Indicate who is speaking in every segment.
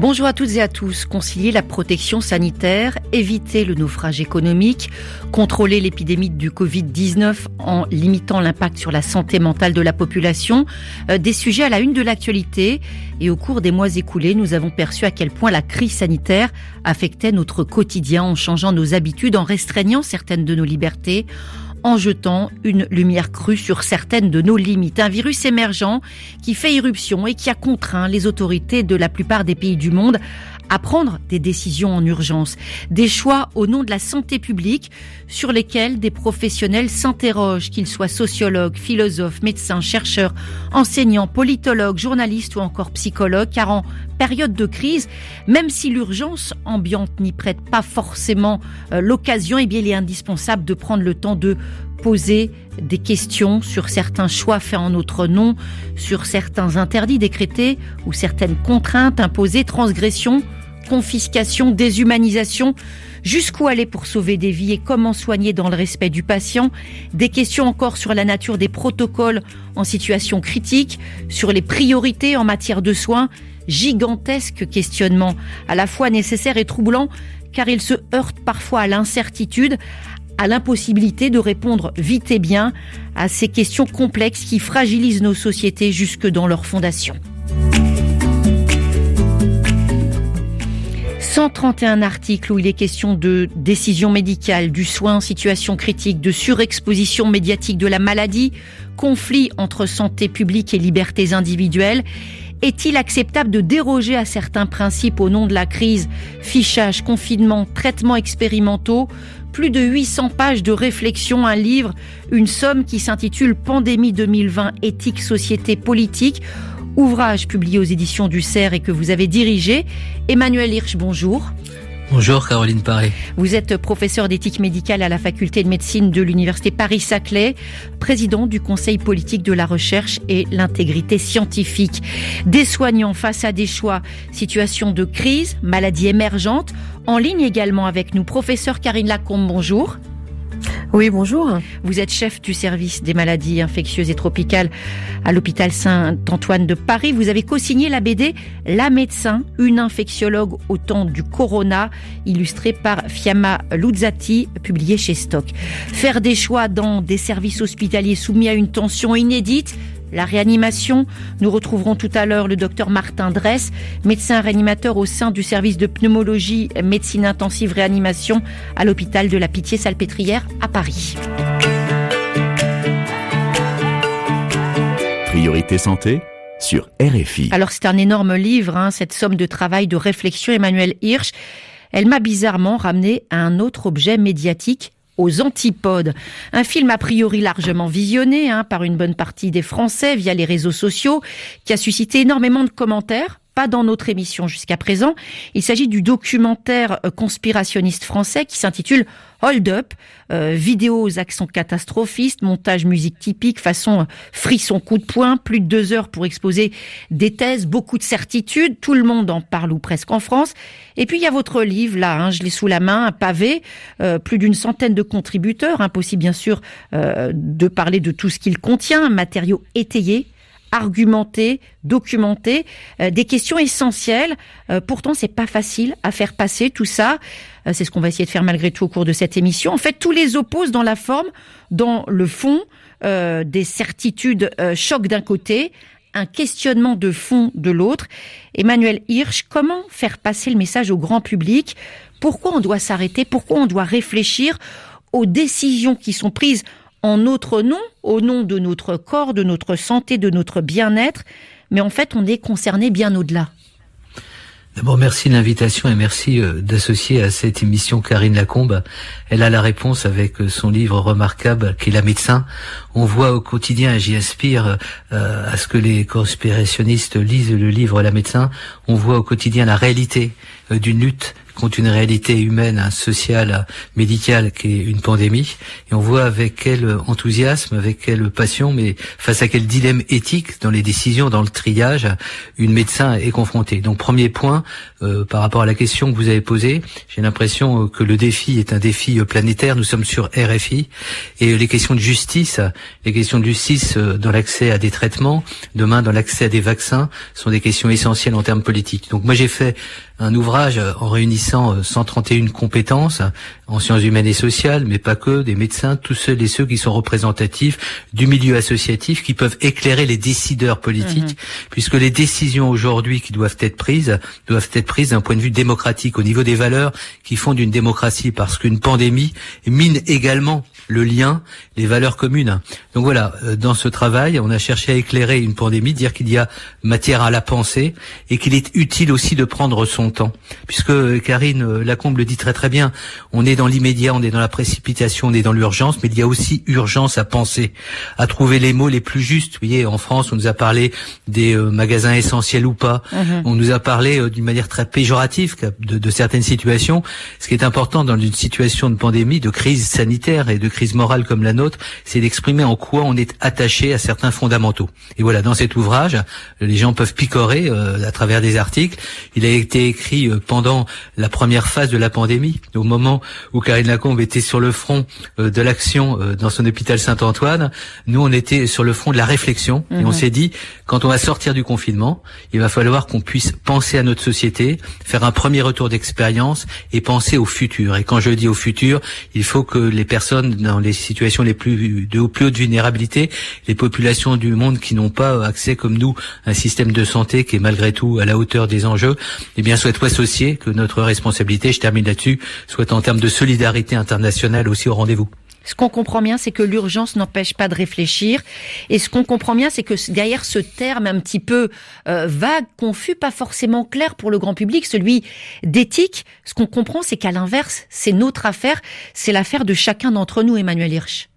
Speaker 1: Bonjour à toutes et à tous. Concilier la protection sanitaire, éviter le naufrage économique, contrôler l'épidémie du Covid-19 en limitant l'impact sur la santé mentale de la population, euh, des sujets à la une de l'actualité. Et au cours des mois écoulés, nous avons perçu à quel point la crise sanitaire affectait notre quotidien en changeant nos habitudes, en restreignant certaines de nos libertés, en jetant une lumière crue sur certaines de nos limites. Un virus émergent qui fait irruption et qui a contraint les autorités de la plupart des pays du monde à prendre des décisions en urgence, des choix au nom de la santé publique sur lesquels des professionnels s'interrogent, qu'ils soient sociologues, philosophes, médecins, chercheurs, enseignants, politologues, journalistes ou encore psychologues, car en période de crise, même si l'urgence ambiante n'y prête pas forcément euh, l'occasion, eh bien il est indispensable de prendre le temps de poser des questions sur certains choix faits en notre nom, sur certains interdits décrétés ou certaines contraintes imposées, transgressions confiscation, déshumanisation. Jusqu'où aller pour sauver des vies et comment soigner dans le respect du patient Des questions encore sur la nature des protocoles en situation critique, sur les priorités en matière de soins. Gigantesque questionnement, à la fois nécessaire et troublant, car il se heurte parfois à l'incertitude, à l'impossibilité de répondre vite et bien à ces questions complexes qui fragilisent nos sociétés jusque dans leur fondation. 131 articles où il est question de décision médicale, du soin en situation critique, de surexposition médiatique de la maladie, conflit entre santé publique et libertés individuelles. Est-il acceptable de déroger à certains principes au nom de la crise? Fichage, confinement, traitements expérimentaux. Plus de 800 pages de réflexion, un livre, une somme qui s'intitule Pandémie 2020, éthique, société, politique, ouvrage publié aux éditions du CERF et que vous avez dirigé. Emmanuel Hirsch, bonjour.
Speaker 2: Bonjour Caroline Paré.
Speaker 1: Vous êtes professeur d'éthique médicale à la faculté de médecine de l'université Paris-Saclay, président du Conseil politique de la recherche et l'intégrité scientifique. Des soignants face à des choix, situation de crise, maladie émergente, en ligne également avec nous. Professeur Karine Lacombe, bonjour.
Speaker 3: Oui, bonjour.
Speaker 1: Vous êtes chef du service des maladies infectieuses et tropicales à l'hôpital Saint-Antoine de Paris. Vous avez co-signé la BD La médecin, une infectiologue au temps du corona, illustrée par Fiamma Luzzati, publiée chez Stock. Faire des choix dans des services hospitaliers soumis à une tension inédite, la réanimation. Nous retrouverons tout à l'heure le docteur Martin Dress, médecin réanimateur au sein du service de pneumologie médecine intensive réanimation à l'hôpital de la Pitié-Salpêtrière à Paris.
Speaker 4: Priorité santé sur RFI.
Speaker 1: Alors c'est un énorme livre, hein, cette somme de travail, de réflexion, Emmanuel Hirsch. Elle m'a bizarrement ramené à un autre objet médiatique aux antipodes. Un film a priori largement visionné hein, par une bonne partie des Français via les réseaux sociaux, qui a suscité énormément de commentaires pas dans notre émission jusqu'à présent. Il s'agit du documentaire euh, conspirationniste français qui s'intitule Hold Up, euh, vidéo aux accents catastrophistes, montage musique typique, façon euh, frisson coup de poing, plus de deux heures pour exposer des thèses, beaucoup de certitudes, tout le monde en parle ou presque en France. Et puis il y a votre livre là, hein, je l'ai sous la main, un pavé, plus d'une centaine de contributeurs, impossible bien sûr de parler de tout ce qu'il contient, matériau étayé, argumenter, documenter euh, des questions essentielles. Euh, pourtant, c'est pas facile à faire passer tout ça. Euh, c'est ce qu'on va essayer de faire malgré tout au cours de cette émission. En fait, tous les opposent dans la forme, dans le fond, des certitudes choc d'un côté, un questionnement de fond de l'autre. Emmanuel Hirsch, comment faire passer le message au grand public? Pourquoi on doit s'arrêter? Pourquoi on doit réfléchir aux décisions qui sont prises en notre nom, au nom de notre corps, de notre santé, de notre bien-être, mais en fait on est concerné bien au-delà.
Speaker 2: D'abord, merci de l'invitation et merci euh, d'associer à cette émission Karine Lacombe. Elle a la réponse avec euh, son livre remarquable qui est La médecin. On voit au quotidien, et j'y aspire euh, à ce que les conspirationnistes lisent le livre La médecin, on voit au quotidien la réalité d'une lutte contre une réalité humaine, sociale, médicale qui est une pandémie. Et on voit avec quel enthousiasme, avec quelle passion, mais face à quel dilemme éthique dans les décisions, dans le triage, une médecin est confrontée. Donc premier point, euh, par rapport à la question que vous avez posée, j'ai l'impression que le défi est un défi planétaire. Nous sommes sur RFI et les questions de justice, les questions de justice euh, dans l'accès à des traitements, demain dans l'accès à des vaccins, sont des questions essentielles en termes politiques. Donc moi j'ai fait un ouvrage en réunissant 131 euh, compétences en sciences humaines et sociales, mais pas que, des médecins, tous ceux et ceux qui sont représentatifs du milieu associatif, qui peuvent éclairer les décideurs politiques, mhm. puisque les décisions aujourd'hui qui doivent être prises doivent être prises d'un point de vue démocratique, au niveau des valeurs qui font d'une démocratie, parce qu'une pandémie mine également le lien, les valeurs communes. Donc voilà, euh, dans ce travail, on a cherché à éclairer une pandémie, dire qu'il y a matière à la pensée et qu'il est utile aussi de prendre son temps. Puisque euh, Karine euh, Lacombe le dit très très bien, on est dans l'immédiat, on est dans la précipitation, on est dans l'urgence, mais il y a aussi urgence à penser, à trouver les mots les plus justes. Vous voyez, en France, on nous a parlé des magasins essentiels ou pas, mhm. on nous a parlé d'une manière très péjorative de, de certaines situations. Ce qui est important dans une situation de pandémie, de crise sanitaire et de crise crise morale comme la nôtre, c'est d'exprimer en quoi on est attaché à certains fondamentaux. Et voilà, dans cet ouvrage, les gens peuvent picorer euh, à travers des articles. Il a été écrit euh, pendant la première phase de la pandémie, au moment où Karine Lacombe était sur le front euh, de l'action dans son hôpital Saint-Antoine. Nous, on était sur le front de la réflexion et on mhm. s'est dit, quand on va sortir du confinement, il va falloir qu'on puisse penser à notre société, faire un premier retour d'expérience et penser au futur. Et quand je dis au futur, il faut que les personnes dans les situations les plus de plus haute vulnérabilité, les populations du monde qui n'ont pas accès comme nous à un système de santé qui est malgré tout à la hauteur des enjeux, eh bien souhaite associer que notre responsabilité, je termine là-dessus, soit en termes de solidarité internationale aussi au rendez-vous.
Speaker 1: Ce qu'on comprend bien, c'est que l'urgence n'empêche pas de réfléchir. Et ce qu'on comprend bien, c'est que derrière ce terme un petit peu euh, vague, confus, pas forcément clair pour le grand public, celui d'éthique, ce qu'on comprend, c'est qu'à l'inverse, c'est notre affaire, c'est l'affaire de chacun d'entre nous, Emmanuel Hirsch.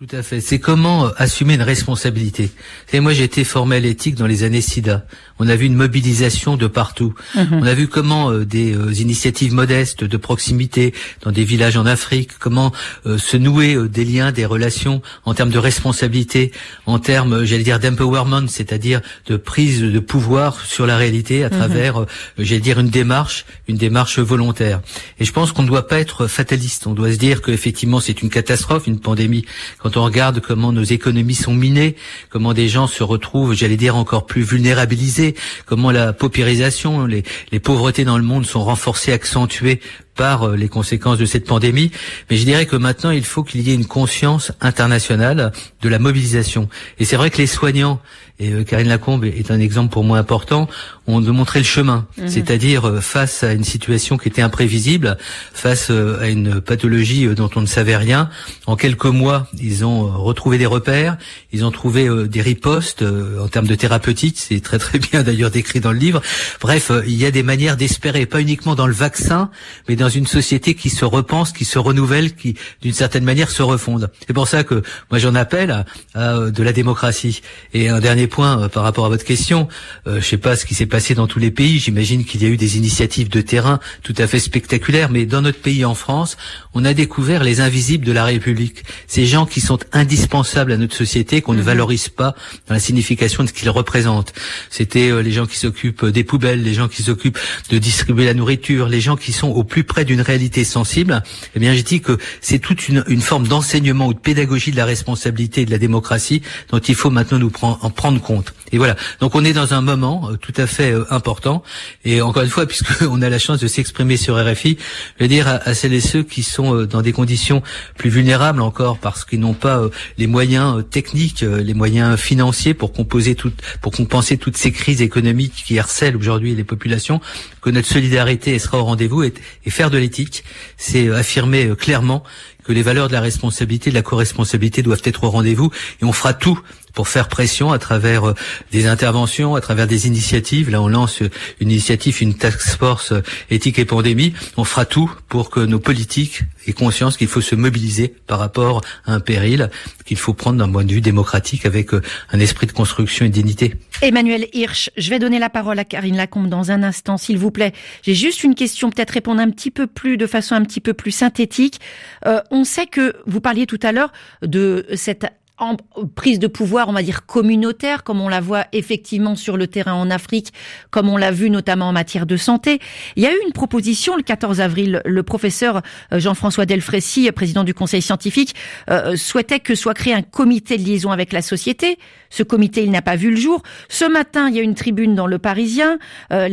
Speaker 2: Tout à fait. C'est comment euh, assumer une responsabilité? Et moi, j'ai été formé à l'éthique dans les années SIDA. On a vu une mobilisation de partout. Mhm. On a vu comment euh, des euh, initiatives modestes de proximité dans des villages en Afrique, comment se nouer des liens, des relations en termes de responsabilité, en termes, j'allais dire, d'empowerment, c'est-à-dire de prise de pouvoir sur la réalité à mhm. travers, j'allais dire, une démarche, une démarche volontaire. Et je pense qu'on ne doit pas être fataliste. On doit se dire qu'effectivement, c'est une catastrophe, une pandémie. Quand on regarde comment nos économies sont minées, comment des gens se retrouvent, j'allais dire, encore plus vulnérabilisés, comment la paupérisation, les, les pauvretés dans le monde sont renforcées, accentuées par euh, les conséquences de cette pandémie. Mais je dirais que maintenant, il faut qu'il y ait une conscience internationale de la mobilisation. Et c'est vrai que les soignants, et euh, Karine Lacombe est un exemple pour moi important, ont de montrer le chemin. Mhm. C'est-à-dire euh, face à une situation qui était imprévisible, face à une pathologie dont on ne savait rien, en quelques mois, ils ont retrouvé des repères, ils ont trouvé des ripostes en termes de thérapeutique, c'est très très bien d'ailleurs décrit dans le livre. Bref, il y a des manières d'espérer, pas uniquement dans le vaccin, mais dans une société qui se repense, qui se renouvelle, qui d'une certaine manière se refonde. C'est pour ça que moi j'en appelle à, euh, de la démocratie. Et un dernier point euh, par rapport à votre question, euh, je sais pas ce qui s'est passé dans tous les pays. J'imagine qu'il y a eu des initiatives de terrain tout à fait spectaculaires, mais dans notre pays en France, on a découvert les invisibles de la République. Ces gens qui sont indispensables à notre société, qu'on ne mhm. valorise pas dans la signification de ce qu'ils représentent. C'était euh, les gens qui s'occupent des poubelles, les gens qui s'occupent de distribuer la nourriture, les gens qui sont au plus près d'une réalité sensible, eh bien, je dis que c'est toute une, une forme d'enseignement ou de pédagogie de la responsabilité et de la démocratie dont il faut maintenant nous en prendre compte. Et voilà. Donc, on est dans un moment euh, tout à fait euh, important. Et encore une fois, puisqu'on a la chance de s'exprimer sur RFI, je veux dire à, à, celles et ceux qui sont euh, dans des conditions plus vulnérables encore parce qu'ils n'ont pas les moyens techniques, les moyens financiers pour composer tout, pour compenser toutes ces crises économiques qui harcèlent aujourd'hui les populations, que notre solidarité sera au rendez-vous et, et faire de l'éthique, c'est euh, affirmer euh, clairement que les valeurs de la responsabilité, de la co-responsabilité doivent être au rendez-vous et on fera tout pour faire pression à travers des interventions, à travers des initiatives. Là, on lance une initiative, une task force éthique et pandémie. On fera tout pour que nos politiques aient conscience qu'il faut se mobiliser par rapport à un péril qu'il faut prendre d'un point de vue démocratique avec un esprit de construction et de dignité.
Speaker 1: Emmanuel Hirsch, je vais donner la parole à Karine Lacombe dans un instant, s'il vous plaît. J'ai juste une question, peut-être répondre un petit peu plus, de façon un petit peu plus synthétique. Euh, on sait que vous parliez tout à l'heure de cette en prise de pouvoir, on va dire communautaire, comme on la voit effectivement sur le terrain en Afrique, comme on l'a vu notamment en matière de santé. Il y a eu une proposition le 14 avril. Le professeur euh, Jean-François Delfrécy, président du Conseil scientifique, euh, souhaitait que soit créé un comité de liaison avec la société. Ce comité, il n'a pas vu le jour. Ce matin, il y a une tribune dans Le Parisien. Euh,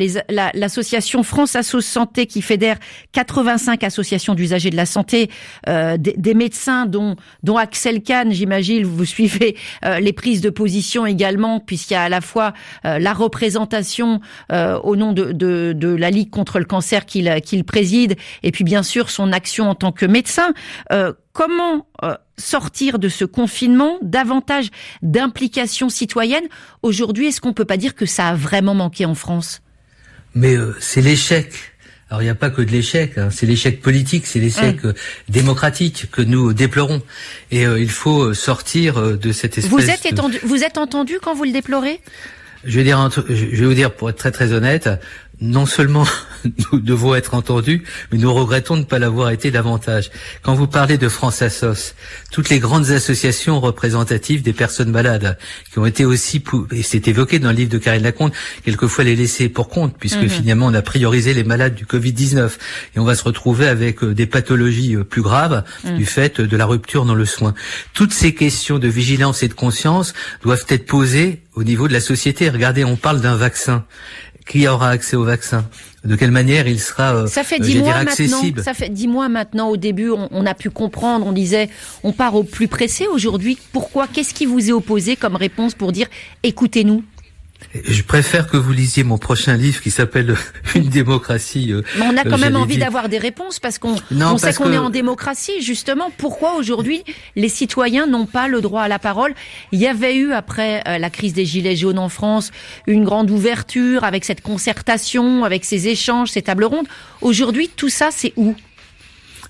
Speaker 1: L'association France Asso Santé qui fédère 85 associations d'usagers de la santé, euh, des, médecins dont, Axel Kahn, j'imagine, vous suivez euh, les prises de position également, puisqu'il y a à la fois la représentation au nom de, la Ligue contre le cancer qu'il préside, et puis bien sûr son action en tant que médecin. Comment sortir de ce confinement, davantage d'implication citoyenne Aujourd'hui, est-ce qu'on peut pas dire que ça a vraiment manqué en France?
Speaker 2: Mais c'est l'échec alors il n'y a pas que de l'échec, hein. c'est l'échec politique, c'est l'échec euh, démocratique que nous déplorons. Et euh, il faut euh, sortir de cette espèce.
Speaker 1: Vous êtes, étendu, vous êtes entendu quand vous le déplorez?
Speaker 2: Je vais, dire, je vais vous dire, pour être très très honnête, non seulement nous devons être entendus, mais nous regrettons de ne pas l'avoir été davantage. Quand vous parlez de France Assos, toutes les grandes associations représentatives des personnes malades, qui ont été aussi, et c'est évoqué dans le livre de Karine Lacombe, quelquefois les laisser pour compte, puisque mhm. finalement on a priorisé les malades du Covid-19, et on va se retrouver avec euh, des pathologies euh, plus graves mhm. du fait de la rupture dans le soin. Toutes ces questions de vigilance et de conscience doivent être posées au niveau de la société. Regardez, on parle d'un vaccin qui aura accès au vaccin De quelle manière il sera euh,
Speaker 1: Ça fait dix mois accessible Ça fait dix mois maintenant. Au début, on, on, a pu comprendre. On disait, on part au plus pressé. Aujourd'hui, pourquoi? Qu'est-ce qui vous est opposé comme réponse pour dire, écoutez-nous?
Speaker 2: Je préfère que vous lisiez mon prochain livre qui s'appelle Une démocratie.
Speaker 1: Euh, Mais on a quand même envie d'avoir des réponses parce qu'on on sait qu'on est en démocratie. Justement, pourquoi aujourd'hui les citoyens n'ont pas le droit à la parole? Il y avait eu après euh, la crise des gilets jaunes en France une grande ouverture avec cette concertation, avec ces échanges, ces tables rondes. Aujourd'hui, tout ça, c'est où?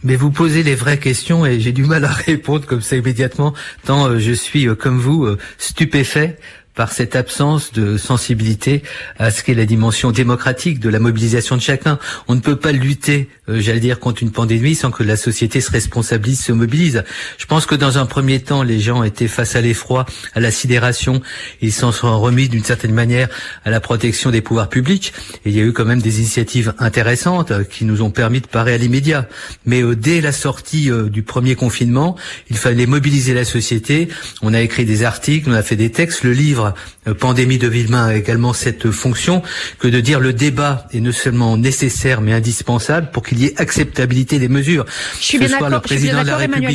Speaker 2: Mais vous posez les vraies questions et j'ai du mal à répondre comme ça immédiatement, tant euh, je suis, comme vous, stupéfait par cette absence de sensibilité à ce qu'est la dimension démocratique de la mobilisation de chacun. On ne peut pas lutter, euh, j'allais dire, contre une pandémie sans que la société se responsabilise, se mobilise. Je pense que dans un premier temps, les gens étaient face à l'effroi, à la sidération. Ils s'en sont remis d'une certaine manière à la protection des pouvoirs publics. Il y a eu quand même des initiatives intéressantes euh, qui nous ont permis de parer à l'immédiat. Mais euh, dès la sortie du premier confinement, il fallait mobiliser la société. On a écrit des articles, on a fait des textes. Le livre euh, Pandémie de Villemain a également cette fonction que de dire le débat est non seulement nécessaire mais indispensable pour qu'il y ait acceptabilité des mesures.
Speaker 1: Je suis bien d'accord, la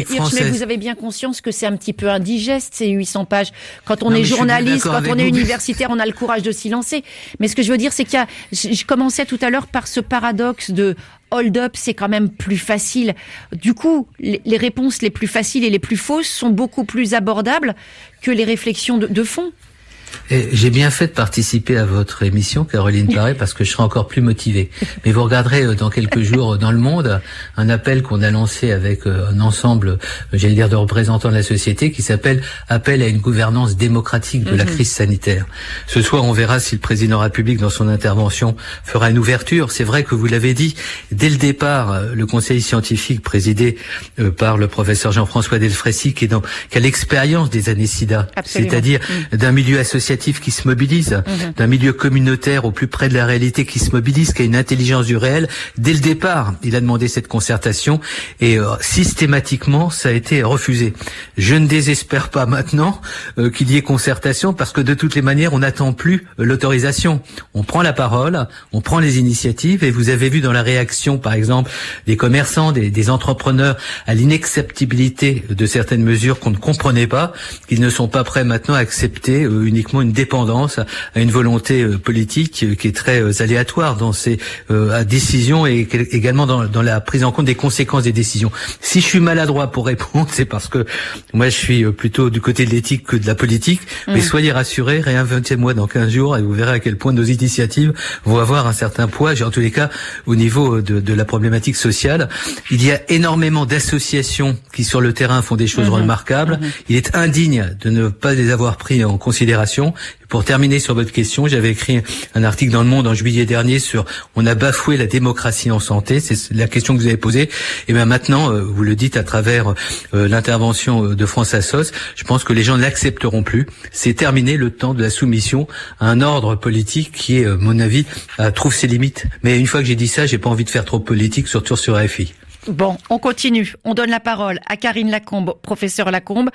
Speaker 1: française. Mais vous avez bien conscience que c'est un petit peu indigeste ces 800 pages. Quand on est journaliste, quand on est universitaire, on a le courage de s'y lancer. Mais ce que je veux dire, c'est qu'il y a, je commençais tout à l'heure par ce paradoxe de hold up, c'est quand même plus facile. Du coup, les réponses les plus faciles et les plus fausses sont beaucoup plus abordables que les réflexions de, de fond.
Speaker 2: J'ai bien fait de participer à votre émission, Caroline Paré, parce que je serai encore plus motivé. Mais vous regarderez euh, dans quelques jours dans le monde un appel qu'on a lancé avec euh, un ensemble, euh, j'allais dire, de représentants de la société qui s'appelle Appel à une gouvernance démocratique de la mhm. crise sanitaire. Ce soir, on verra si le président de la République, dans son intervention, fera une ouverture. C'est vrai que vous l'avez dit, dès le départ, le conseil scientifique présidé par le professeur Jean-François Delfrécy, qui, est dans, qui a l'expérience des années SIDA, c'est-à-dire mhm. d'un milieu associatif qui se mobilise, mhm. d'un milieu communautaire au plus près de la réalité qui se mobilise, qui a une intelligence du réel. Dès le départ, il a demandé cette concertation et euh, systématiquement, ça a été refusé. Je ne désespère pas maintenant euh, qu'il y ait concertation parce que de toutes les manières, on n'attend plus euh, l'autorisation. On prend la parole, on prend les initiatives et vous avez vu dans la réaction, par exemple, des commerçants, des, des entrepreneurs à l'inacceptabilité de certaines mesures qu'on ne comprenait pas, qu'ils ne sont pas prêts maintenant à accepter uniquement pratiquement une dépendance à une volonté politique qui est très aléatoire dans ses décisions et également dans, dans la prise en compte des conséquences des décisions. Si je suis maladroit pour répondre, c'est parce que moi je suis plutôt du côté de l'éthique que de la politique. Mais mm. soyez rassurés, réinventez-moi dans 15 jours et vous verrez à quel point nos initiatives vont avoir un certain poids, en tous les cas au niveau de, de la problématique sociale. Il y a énormément d'associations qui sur le terrain font des choses mm-hmm. remarquables. Mm-hmm. Il est indigne de ne pas les avoir pris en considération. Pour terminer sur votre question, j'avais écrit un article dans Le Monde en juillet dernier sur on a bafoué la démocratie en santé. C'est la question que vous avez posée. Et bien maintenant, euh, vous le dites à travers euh, l'intervention euh, de France Assos, je pense que les gens ne l'accepteront plus. C'est terminé le temps de la soumission à un ordre politique qui est, à mon avis, trouve ses limites. Mais une fois que j'ai dit ça, j'ai pas envie de faire trop politique, surtout sur RFI.
Speaker 1: Bon, on continue. On donne la parole à Karine Lacombe, professeur Lacombe.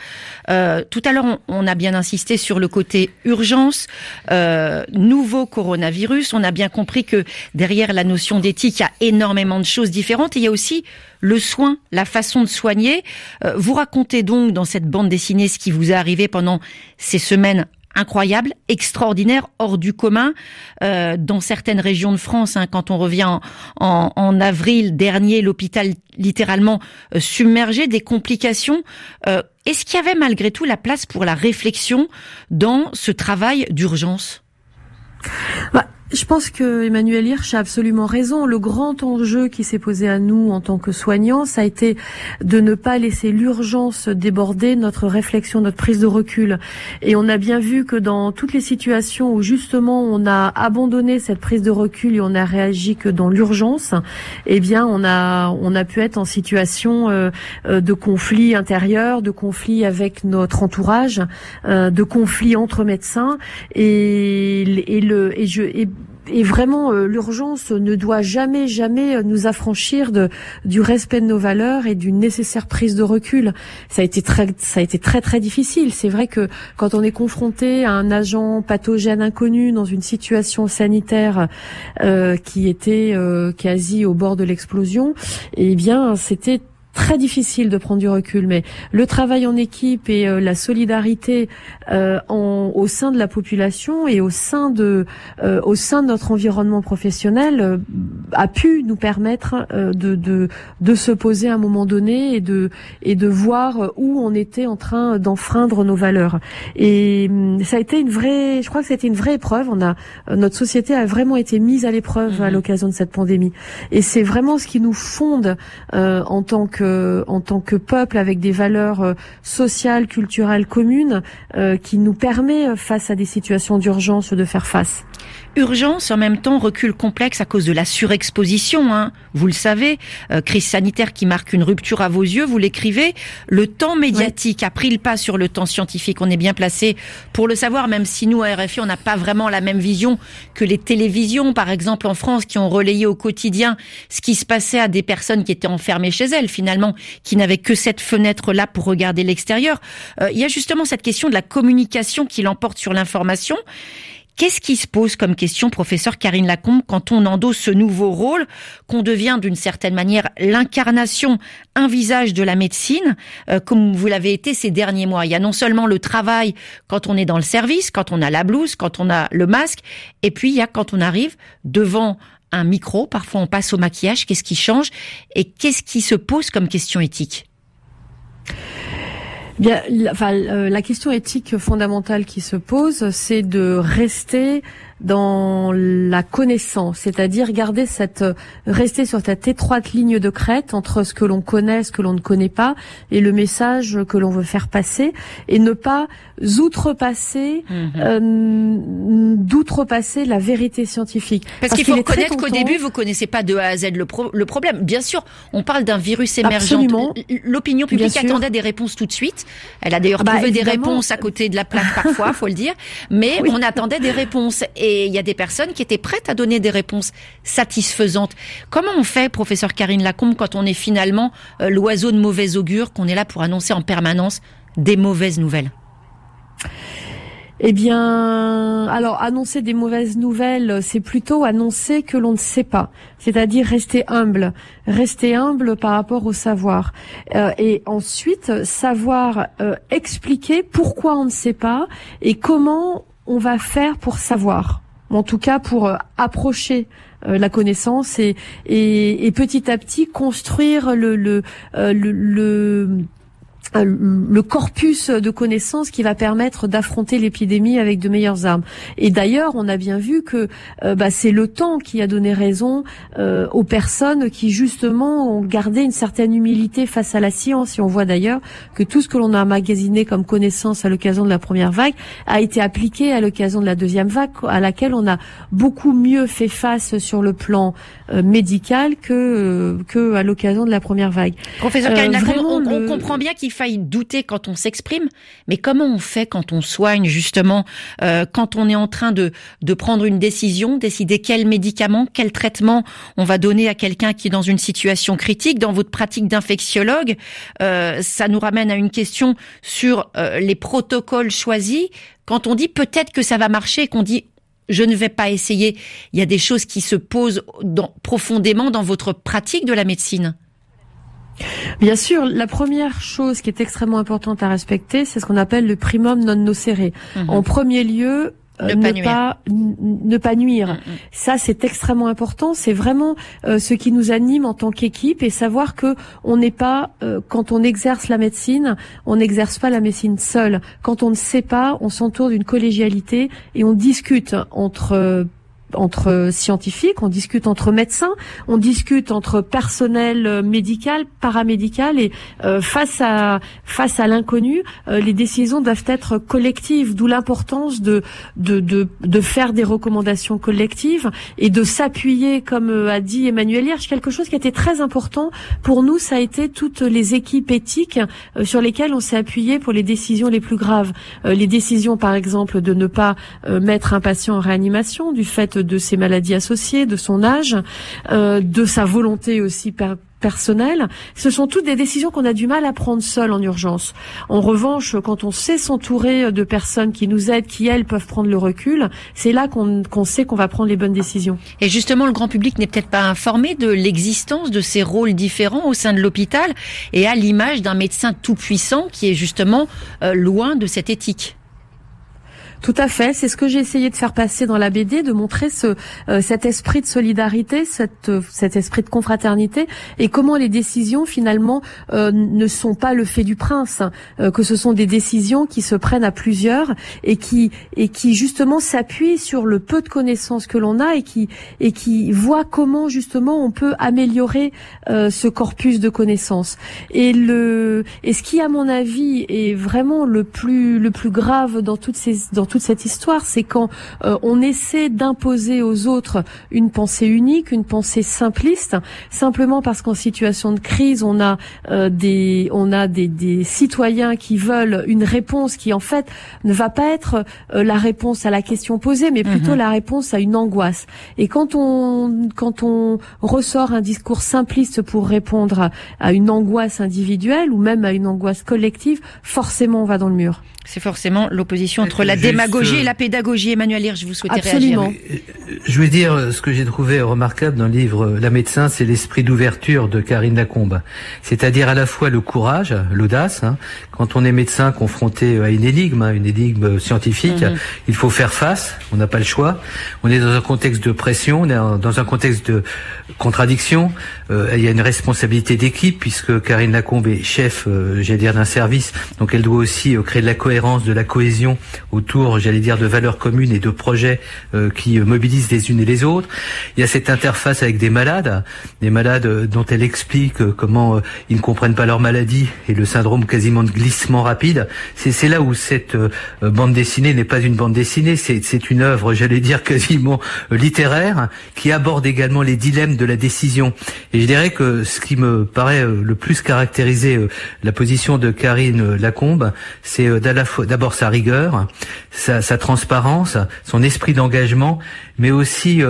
Speaker 1: Euh, tout à l'heure, on, a bien insisté sur le côté urgence, euh, nouveau coronavirus. On a bien compris que derrière la notion d'éthique, il y a énormément de choses différentes. il y a aussi le soin, la façon de soigner. Euh, vous racontez donc dans cette bande dessinée ce qui vous est arrivé pendant ces semaines incroyable, extraordinaire, hors du commun. Euh, dans certaines régions de France, hein, quand on revient en, avril dernier, l'hôpital littéralement euh, submergé, des complications. Euh, est-ce qu'il y avait malgré tout la place pour la réflexion dans ce travail d'urgence?
Speaker 3: Bah, je pense que Emmanuel Hirsch a absolument raison. Le grand enjeu qui s'est posé à nous en tant que soignants, ça a été de ne pas laisser l'urgence déborder notre réflexion, notre prise de recul. Et on a bien vu que dans toutes les situations où justement on a abandonné cette prise de recul et on a réagi que dans l'urgence, eh bien on a on a pu être en situation euh, euh, de conflit intérieur, de conflit avec notre entourage, euh, de conflit entre médecins et, et le et je et et vraiment, euh, l'urgence ne doit jamais, jamais euh, nous affranchir du respect de nos valeurs et d'une nécessaire prise de recul. Ça a été très, ça a été très, très difficile. C'est vrai que quand on est confronté à un agent pathogène inconnu dans une situation sanitaire euh, qui était quasi au bord de l'explosion, eh bien, c'était très difficile de prendre du recul, mais le travail en équipe et euh, la solidarité euh, en, au sein de la population et au sein de euh, au sein de notre environnement professionnel a pu nous permettre de, de de se poser à un moment donné et de et de voir où on était en train d'enfreindre nos valeurs. Et hum, ça a été une vraie, je crois que c'était une vraie épreuve. On a notre société a vraiment été mise à l'épreuve à mmh. l'occasion de cette pandémie. Et c'est vraiment ce qui nous fonde en tant que euh, en tant que peuple avec des valeurs euh, sociales, culturelles communes, euh, qui nous permet face à des situations d'urgence de faire face.
Speaker 1: Urgence, en même temps, recul complexe à cause de la surexposition. Hein. Vous le savez, crise sanitaire qui marque une rupture à vos yeux, vous l'écrivez. Le temps médiatique a pris le pas sur le temps scientifique. On est bien placé pour le savoir, même si nous, à RFI, on n'a pas vraiment la même vision que les télévisions, par exemple en France, qui ont relayé au quotidien ce qui se passait à des personnes qui étaient enfermées chez elles, finalement, qui n'avaient que cette fenêtre-là pour regarder l'extérieur. il y a justement cette question de la communication qui l'emporte sur l'information. Qu'est-ce qui se pose comme question, professeur Karine Lacombe, quand on endosse ce nouveau rôle, qu'on devient d'une certaine manière l'incarnation, un visage de la médecine, euh, comme vous l'avez été ces derniers mois? Il y a non seulement le travail quand on est dans le service, quand on a la blouse, quand on a le masque, et puis il y a quand on arrive devant un micro, parfois on passe au maquillage, qu'est-ce qui change et qu'est-ce qui se pose comme question éthique
Speaker 3: Bien, la, enfin, euh, la question éthique fondamentale qui se pose, c'est de rester dans la connaissance, c'est-à-dire garder cette, rester sur cette étroite ligne de crête entre ce que l'on connaît, ce que l'on ne connaît pas, et le message que l'on veut faire passer, et ne pas outrepasser, mhm. euh, d'outrepasser la vérité scientifique.
Speaker 1: Parce, qu'il faut reconnaître qu'au début, vous connaissez pas de A à Z le, le problème. Bien sûr, on parle d'un virus émergent. L'opinion publique attendait des réponses tout de suite. Elle a d'ailleurs ah bah, trouvé des réponses à côté de la plaque parfois, faut le dire. Mais on attendait des réponses. Et il y a des personnes qui étaient prêtes à donner des réponses satisfaisantes. Comment on fait, professeur Karine Lacombe, quand on est finalement euh, l'oiseau de mauvais augure, qu'on est là pour annoncer en permanence des mauvaises nouvelles?
Speaker 3: Eh bien, alors annoncer des mauvaises nouvelles, c'est plutôt annoncer que l'on ne sait pas, c'est-à-dire rester humble, rester humble par rapport au savoir, euh, et ensuite savoir euh, expliquer pourquoi on ne sait pas et comment on va faire pour savoir. En tout cas pour approcher la connaissance et, et, petit à petit construire le euh, le corpus de connaissances qui va permettre d'affronter l'épidémie avec de meilleures armes. Et d'ailleurs, on a bien vu que euh, bah, c'est le temps qui a donné raison euh, aux personnes qui justement ont gardé une certaine humilité face à la science. Et on voit d'ailleurs que tout ce que l'on a magasiné comme connaissance à l'occasion de la première vague a été appliqué à l'occasion de la deuxième vague, à laquelle on a beaucoup mieux fait face sur le plan médical que que à l'occasion de la première vague.
Speaker 1: Professeur on, on, comprend bien qu'il faille douter quand on s'exprime, mais comment on fait quand on soigne justement, euh, quand on est en train de, de prendre une décision, décider quel médicament, quel traitement on va donner à quelqu'un qui est dans une situation critique. Dans votre pratique d'infectiologue, euh, ça nous ramène à une question sur euh, les protocoles choisis. Quand on dit peut-être que ça va marcher qu'on dit je ne vais pas essayer, il y a des choses qui se posent dans, profondément dans votre pratique de la médecine.
Speaker 3: Bien sûr, la première chose qui est extrêmement importante à respecter, c'est ce qu'on appelle le primum non nocere. Mhm. En premier lieu, euh, ne, pas, ne, pas, nuire. Mhm. Ça, c'est extrêmement important. C'est vraiment euh, ce qui nous anime en tant qu'équipe et savoir que on n'est pas, euh, quand on exerce la médecine, on n'exerce pas la médecine seule. Quand on ne sait pas, on s'entoure d'une collégialité et on discute entre entre scientifiques, on discute entre médecins, on discute entre personnel euh, médical, paramédical et euh, face à face à l'inconnu, euh, les décisions doivent être collectives, d'où l'importance de, de, de de faire des recommandations collectives et de s'appuyer, comme a dit Emmanuel Hirsch, quelque chose qui a été très important pour nous, ça a été toutes les équipes éthiques sur lesquelles on s'est appuyé pour les décisions les plus graves, les décisions par exemple de ne pas mettre un patient en réanimation du fait de ses maladies associées, de son âge, euh, de sa volonté aussi personnelle. Ce sont toutes des décisions qu'on a du mal à prendre seul en urgence. En revanche, quand on sait s'entourer de personnes qui nous aident, qui elles peuvent prendre le recul, c'est là qu'on sait qu'on va prendre les bonnes décisions.
Speaker 1: Et justement, le grand public n'est peut-être pas informé de l'existence de ces rôles différents au sein de l'hôpital et à l'image d'un médecin tout puissant qui est justement euh, loin de cette éthique.
Speaker 3: Tout à fait, c'est ce que j'ai essayé de faire passer dans la BD, de montrer ce euh, cet esprit de solidarité, euh, cet esprit de confraternité, et comment les décisions finalement euh, ne sont pas le fait du prince, que ce sont des décisions qui se prennent à plusieurs et qui et qui justement s'appuient sur le peu de connaissances que l'on a et qui et qui voient comment justement on peut améliorer ce corpus de connaissances. Et le et ce qui à mon avis est vraiment le plus le plus grave dans toutes ces dans toute cette histoire, c'est quand euh, on essaie d'imposer aux autres une pensée unique, une pensée simpliste, simplement parce qu'en situation de crise, on a euh, des on a des, des, citoyens qui veulent une réponse qui en fait ne va pas être euh, la réponse à la question posée, mais plutôt mhm. la réponse à une angoisse. Et quand on quand on ressort un discours simpliste pour répondre à une angoisse individuelle ou même à une angoisse collective, forcément on va dans le mur.
Speaker 1: C'est forcément l'opposition entre la démagogie et la pédagogie. Emmanuel Hirsch, vous souhaitez
Speaker 3: Absolument.
Speaker 2: réagir Je veux dire, ce que j'ai trouvé remarquable dans le livre La médecin, c'est l'esprit d'ouverture de Karine Lacombe. C'est-à-dire à la fois le courage, l'audace. Hein. Quand on est médecin confronté à une énigme, hein, une énigme scientifique, mhm. il faut faire face. On n'a pas le choix. On est dans un contexte de pression, on est dans un contexte de contradiction. Euh, il y a une responsabilité d'équipe puisque Karine Lacombe est chef, euh, j'allais dire, d'un service. Donc elle doit aussi euh, créer de la cohérence de la cohésion autour, j'allais dire, de valeurs communes et de projets euh, qui mobilisent les unes et les autres. Il y a cette interface avec des malades, des malades euh, dont elle explique euh, comment ils ne comprennent pas leur maladie et le syndrome quasiment de glissement. C'est là où cette bande dessinée n'est pas une bande dessinée, c'est une œuvre, j'allais dire, quasiment littéraire qui aborde également les dilemmes de la décision. Et je dirais que ce qui me paraît le plus caractériser la position de Karine Lacombe, c'est d'abord sa rigueur, sa, transparence, son esprit d'engagement, mais aussi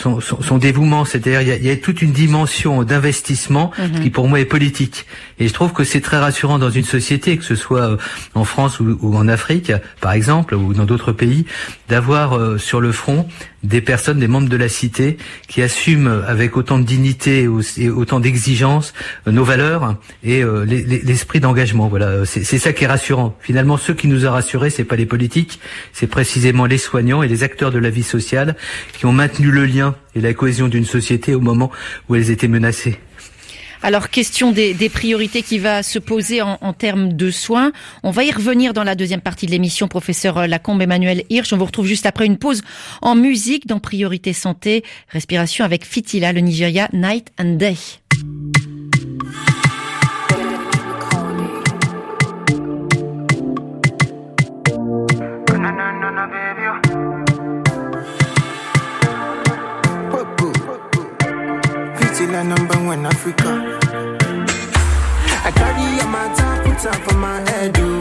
Speaker 2: son, son, dévouement. C'est-à-dire il y a, toute une dimension d'investissement mhm. qui pour moi est politique. Et je trouve que c'est très rassurant dans une société, que ce soit en France ou, ou en Afrique, par exemple, ou dans d'autres pays, d'avoir sur le front des personnes, des membres de la cité qui assument avec autant de dignité et autant d'exigence euh, nos valeurs et euh, l'esprit d'engagement. Voilà, c'est ça qui est rassurant. Finalement, ceux qui nous ont rassurés, c'est pas les politiques, c'est précisément les soignants et les acteurs de la vie sociale qui ont maintenu le lien et la cohésion d'une société au moment où elles étaient menacées.
Speaker 1: Alors, question des, priorités qui va se poser en, termes de soins. On va y revenir dans la deuxième partie de l'émission, professeur Lacombe, Emmanuel Hirsch. On vous retrouve juste après une pause en musique dans Priorité Santé, respiration avec Fitila, le Nigeria, Night and Day. Number one Africa. I carry a matter, put up on my head, dude.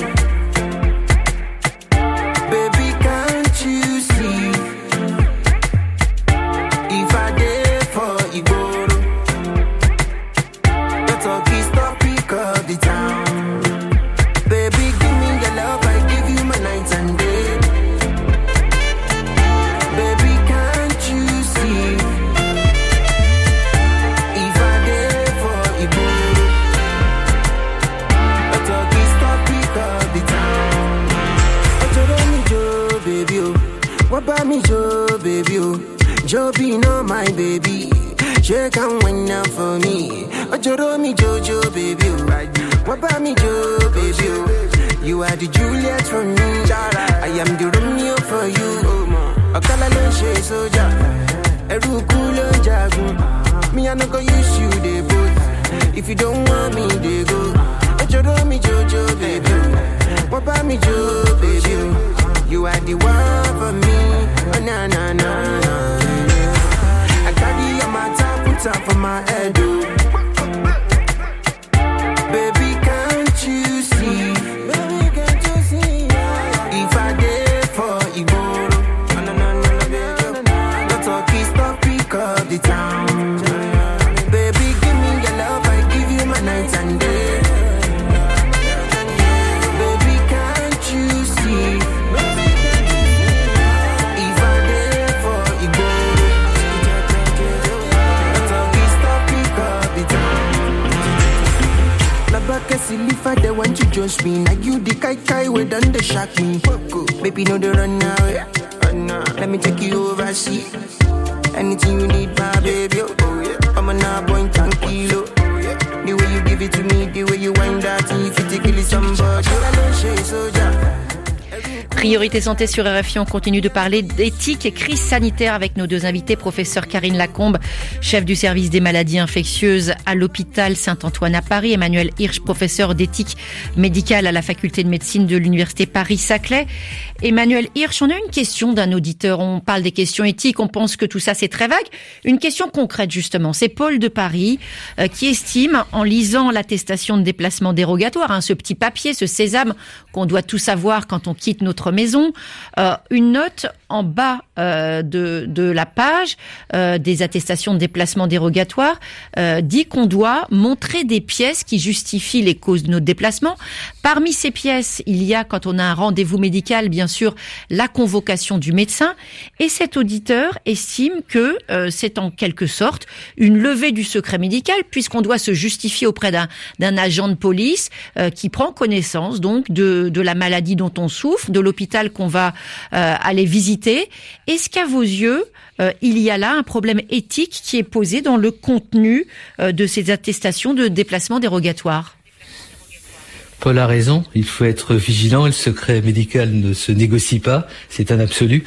Speaker 1: Joby, no my baby. She can win now for me. Ojoro me Jojo, baby. What about me, Joe, baby? You are the Juliet for me. I am the Romeo for you. Okala lo she soja. Eru kulo jagun. Me I no go use you, they both. If you don't want me, they go. Ojoro me Jojo, baby. What about me, Joe, baby? You are the one for me. Oh, na na na na top of my head, oh.
Speaker 5: just me. Like you the kai kai we done the shock me. Baby, know the eh? run now. Let me take you overseas. Anything you need, my baby. Oh, oh yeah. I'm a nah point and kilo. The way you give it to me, the way you wind that, if you take it, somebody. I don't.
Speaker 1: Priorité santé sur RFI, on continue de parler d'éthique et crise sanitaire avec nos deux invités, professeur Karine Lacombe, chef du service des maladies infectieuses à l'hôpital Saint-Antoine à Paris, Emmanuel Hirsch, professeur d'éthique médicale à la faculté de médecine de l'université Paris-Saclay. Emmanuel Hirsch, on a une question d'un auditeur, on parle des questions éthiques, on pense que tout ça c'est très vague. Une question concrète justement, c'est Paul de Paris euh, qui estime, en lisant l'attestation de déplacement dérogatoire, hein, ce petit papier, ce sésame qu'on doit tout savoir quand on quitte notre maison, euh, une note en bas euh, de, de la page euh, des attestations de déplacement dérogatoire dit qu'on doit montrer des pièces qui justifient les causes de notre déplacement. Parmi ces pièces, il y a, quand on a un rendez-vous médical, bien sûr, la convocation du médecin. Et cet auditeur estime que c'est en quelque sorte une levée du secret médical, puisqu'on doit se justifier auprès d'un agent de police qui prend connaissance donc de, de la maladie dont on souffre, de l'hôpital qu'on va euh, aller visiter. Est-ce qu'à vos yeux, euh, il y a là un problème éthique qui est posé dans le contenu euh, de ces attestations de déplacement dérogatoire?
Speaker 2: Paul a raison, il faut être vigilant, le secret médical ne se négocie pas, c'est un absolu.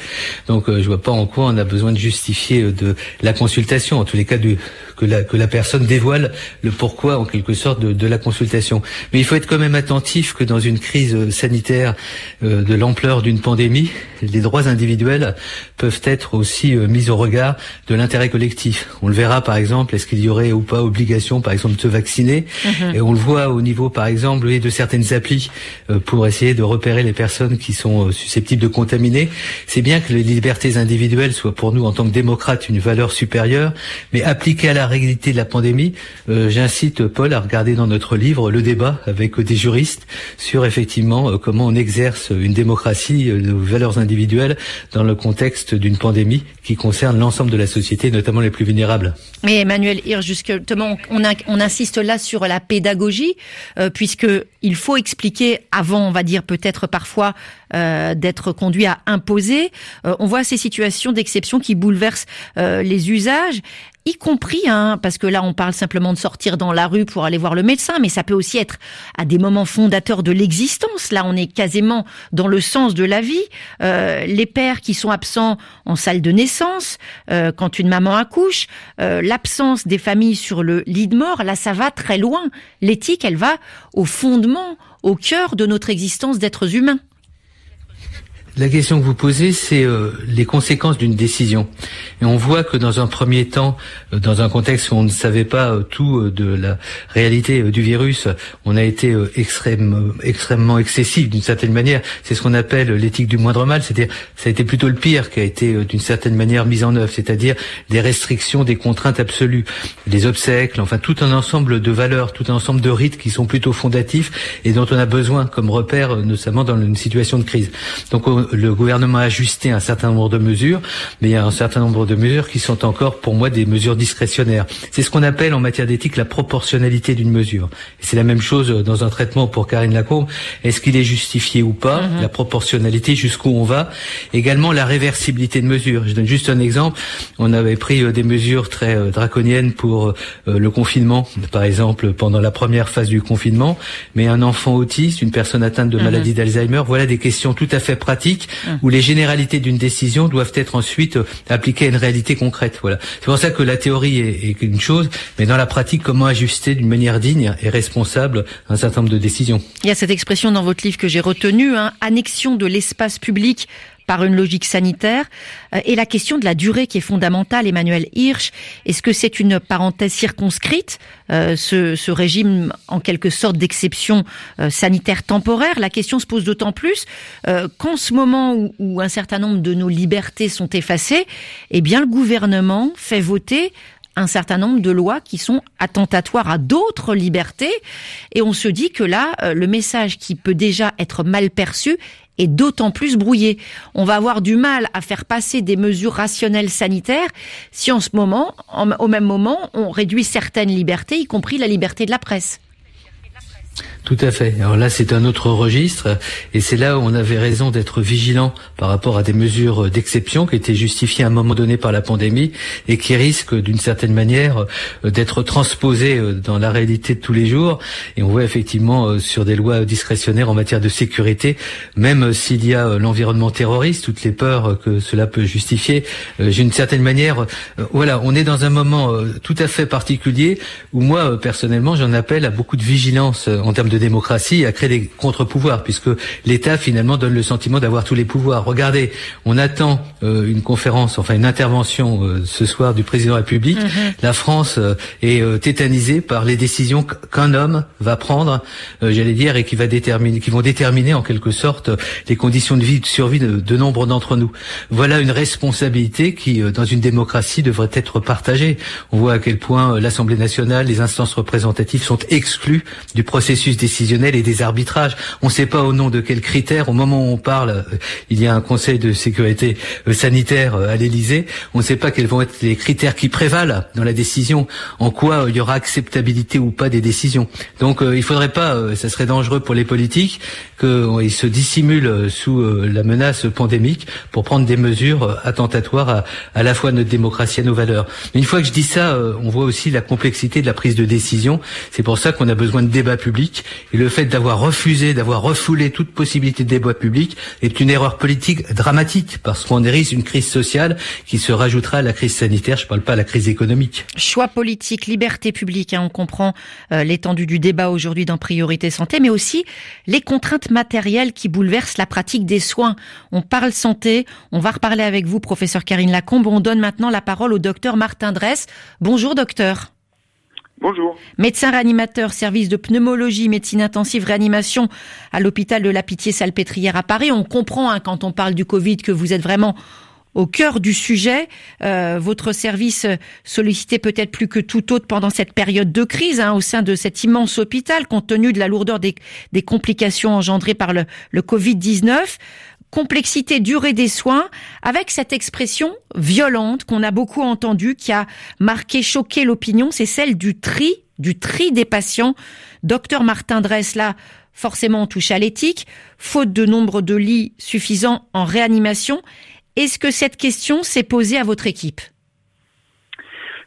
Speaker 2: Donc je vois pas en quoi on a besoin de justifier de la consultation, en tous les cas de, que la, que la personne dévoile le pourquoi en quelque sorte de, de, la consultation. Mais il faut être quand même attentif que dans une crise euh, sanitaire euh, de l'ampleur d'une pandémie, les droits individuels peuvent être aussi euh, mis au regard de l'intérêt collectif. On le verra par exemple, est-ce qu'il y aurait ou pas obligation par exemple de se vacciner? Mhm. Et on le voit au niveau par exemple de certaines applis pour essayer de repérer les personnes qui sont susceptibles de contaminer. C'est bien que les libertés individuelles soient pour nous en tant que démocrates une valeur supérieure, mais appliquée à la réalité de la pandémie, j'incite Paul à regarder dans notre livre le débat avec des juristes sur effectivement comment on exerce une démocratie, de valeurs individuelles dans le contexte d'une pandémie qui concerne l'ensemble de la société, notamment les plus vulnérables.
Speaker 1: Mais Emmanuel Hirsch, justement, on, insiste là sur la pédagogie, euh, puisque il faut expliquer avant, on va dire peut-être parfois euh, d'être conduit à imposer. Euh, on voit ces situations d'exception qui bouleversent euh, les usages y compris, hein, parce que là on parle simplement de sortir dans la rue pour aller voir le médecin, mais ça peut aussi être à des moments fondateurs de l'existence. Là on est quasiment dans le sens de la vie. Euh, les pères qui sont absents en salle de naissance, euh, quand une maman accouche, euh, l'absence des familles sur le lit de mort, là ça va très loin. L'éthique, elle va au fondement, au cœur de notre existence d'êtres humains.
Speaker 2: La question que vous posez, c'est euh, les conséquences d'une décision. Et on voit que dans un premier temps, euh, dans un contexte où on ne savait pas euh, tout de la réalité du virus, on a été extrême, extrêmement excessif d'une certaine manière. C'est ce qu'on appelle l'éthique du moindre mal, c'est-à-dire ça a été plutôt le pire qui a été d'une certaine manière mis en œuvre, c'est-à-dire des restrictions, des contraintes absolues, des obsèques, enfin tout un ensemble de valeurs, tout un ensemble de rites qui sont plutôt fondatifs et dont on a besoin comme repère, notamment dans une situation de crise. Donc le gouvernement a ajusté un certain nombre de mesures, mais il y a un certain nombre de mesures qui sont encore, pour moi, des mesures discrétionnaires. C'est ce qu'on appelle en matière d'éthique la proportionnalité d'une mesure. C'est la même chose dans un traitement pour Karine Lacombe. Est-ce qu'il est justifié ou pas mhm. La proportionnalité, jusqu'où on va? Également la réversibilité de mesures. Je donne juste un exemple. On avait pris euh, des mesures très euh, draconiennes pour euh, le confinement, par exemple pendant la première phase du confinement, mais un enfant autiste, une personne atteinte de mhm. maladie d'Alzheimer, voilà des questions tout à fait pratiques où les généralités d'une décision doivent être ensuite euh, appliquées à une réalité concrète. Voilà. C'est pour ça que la théorie est, une chose, mais dans la pratique, comment ajuster d'une manière digne et responsable un certain nombre de décisions?
Speaker 1: Il y a cette expression dans votre livre que j'ai retenue, hein, annexion de l'espace public par une logique sanitaire. Euh, et la question de la durée qui est fondamentale, Emmanuel Hirsch, est-ce que c'est une parenthèse circonscrite, euh, ce, ce, régime en quelque sorte d'exception euh, sanitaire temporaire? La question se pose d'autant plus qu'en ce moment où, où, un certain nombre de nos libertés sont effacées, eh bien le gouvernement fait voter un certain nombre de lois qui sont attentatoires à d'autres libertés. Et on se dit que là, le message qui peut déjà être mal perçu est d'autant plus brouillé. On va avoir du mal à faire passer des mesures rationnelles sanitaires si en ce moment, au même moment, on réduit certaines libertés, y compris la liberté de la presse.
Speaker 2: Tout à fait. Alors là, c'est un autre registre, et c'est là où on avait raison d'être vigilant par rapport à des mesures d'exception qui étaient justifiées à un moment donné par la pandémie et qui risquent d'une certaine manière euh, d'être transposées euh, dans la réalité de tous les jours. Et on voit effectivement euh, sur des lois discrétionnaires en matière de sécurité, même s'il y a l'environnement terroriste, toutes les peurs que cela peut justifier, d'une certaine manière, voilà, on est dans un moment tout à fait particulier où moi, personnellement, j'en appelle à beaucoup de vigilance en termes de démocratie à créer des contre-pouvoirs, puisque l'État finalement donne le sentiment d'avoir tous les pouvoirs. Regardez, on attend euh, une conférence, enfin une intervention euh, ce soir du président de la République. Mhm. La France euh, est tétanisée par les décisions qu'un homme va prendre, j'allais dire, et qui va déterminer, qui vont déterminer en quelque sorte les conditions de vie, de survie de, de nombre d'entre nous. Voilà une responsabilité qui, dans une démocratie, devrait être partagée. On voit à quel point l'Assemblée nationale, les instances représentatives sont exclues du processus décisionnel et des arbitrages. On ne sait pas au nom de quels critères. Au moment où on parle, euh, il y a un Conseil de sécurité euh, sanitaire euh, à l'Élysée. On ne sait pas quels vont être les critères qui prévalent dans la décision. En quoi il y aura acceptabilité ou pas des décisions. Donc il ne faudrait pas, ça serait dangereux pour les politiques, qu'ils se dissimulent sous la menace pandémique pour prendre des mesures attentatoires à, à la fois notre démocratie et nos valeurs. Mais une fois que je dis ça, on voit aussi la complexité de la prise de décision. C'est pour ça qu'on a besoin de débats publics et le fait d'avoir refusé, d'avoir refoulé toute possibilité de débat public est une erreur politique dramatique parce qu'on risque une crise sociale qui se rajoutera à la crise sanitaire. Je ne parle pas de la crise économique.
Speaker 1: Choix politique, liberté publique. Hein, on comprend euh, l'étendue du débat aujourd'hui dans Priorité Santé, mais aussi les contraintes matérielles qui bouleversent la pratique des soins. On parle santé. On va reparler avec vous, professeur Karine Lacombe. On donne maintenant la parole au docteur Martin Dress. Bonjour, docteur.
Speaker 6: Bonjour.
Speaker 1: Médecin réanimateur, service de pneumologie, médecine intensive, réanimation à l'hôpital de la Pitié-Salpêtrière à Paris. On comprend hein, quand on parle du Covid que vous êtes vraiment au cœur du sujet. Euh, votre service sollicité peut-être plus que tout autre pendant cette période de crise hein, au sein de cet immense hôpital, compte tenu de la lourdeur des, complications engendrées par le, le Covid-19 complexité, durée des soins, avec cette expression violente qu'on a beaucoup entendue, qui a marqué, choqué l'opinion, c'est celle du tri, du tri des patients. Docteur Martin Dress, là, forcément touche à l'éthique, faute de nombre de lits suffisants en réanimation. Est-ce que cette question s'est posée à votre équipe?